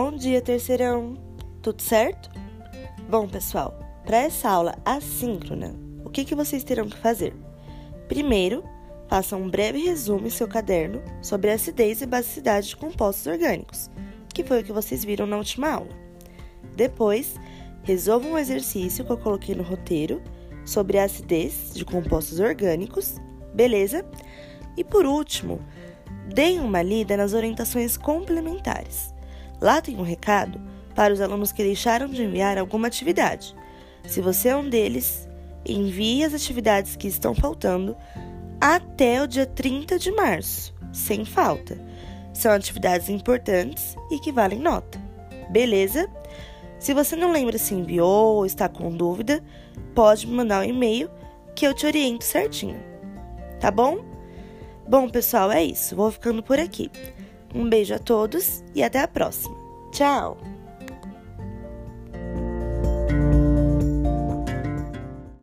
Bom dia, terceirão! Tudo certo? Bom, pessoal, para essa aula assíncrona, o que, que vocês terão que fazer? Primeiro, façam um breve resumo em seu caderno sobre a acidez e basicidade de compostos orgânicos, que foi o que vocês viram na última aula. Depois, resolvam um exercício que eu coloquei no roteiro sobre a acidez de compostos orgânicos, beleza? E por último, deem uma lida nas orientações complementares. Lá tem um recado para os alunos que deixaram de enviar alguma atividade. Se você é um deles, envie as atividades que estão faltando até o dia 30 de março, sem falta. São atividades importantes e que valem nota. Beleza? Se você não lembra se enviou ou está com dúvida, pode me mandar um e-mail que eu te oriento certinho. Tá bom? Bom, pessoal, é isso. Vou ficando por aqui. Um beijo a todos e até a próxima. Tchau!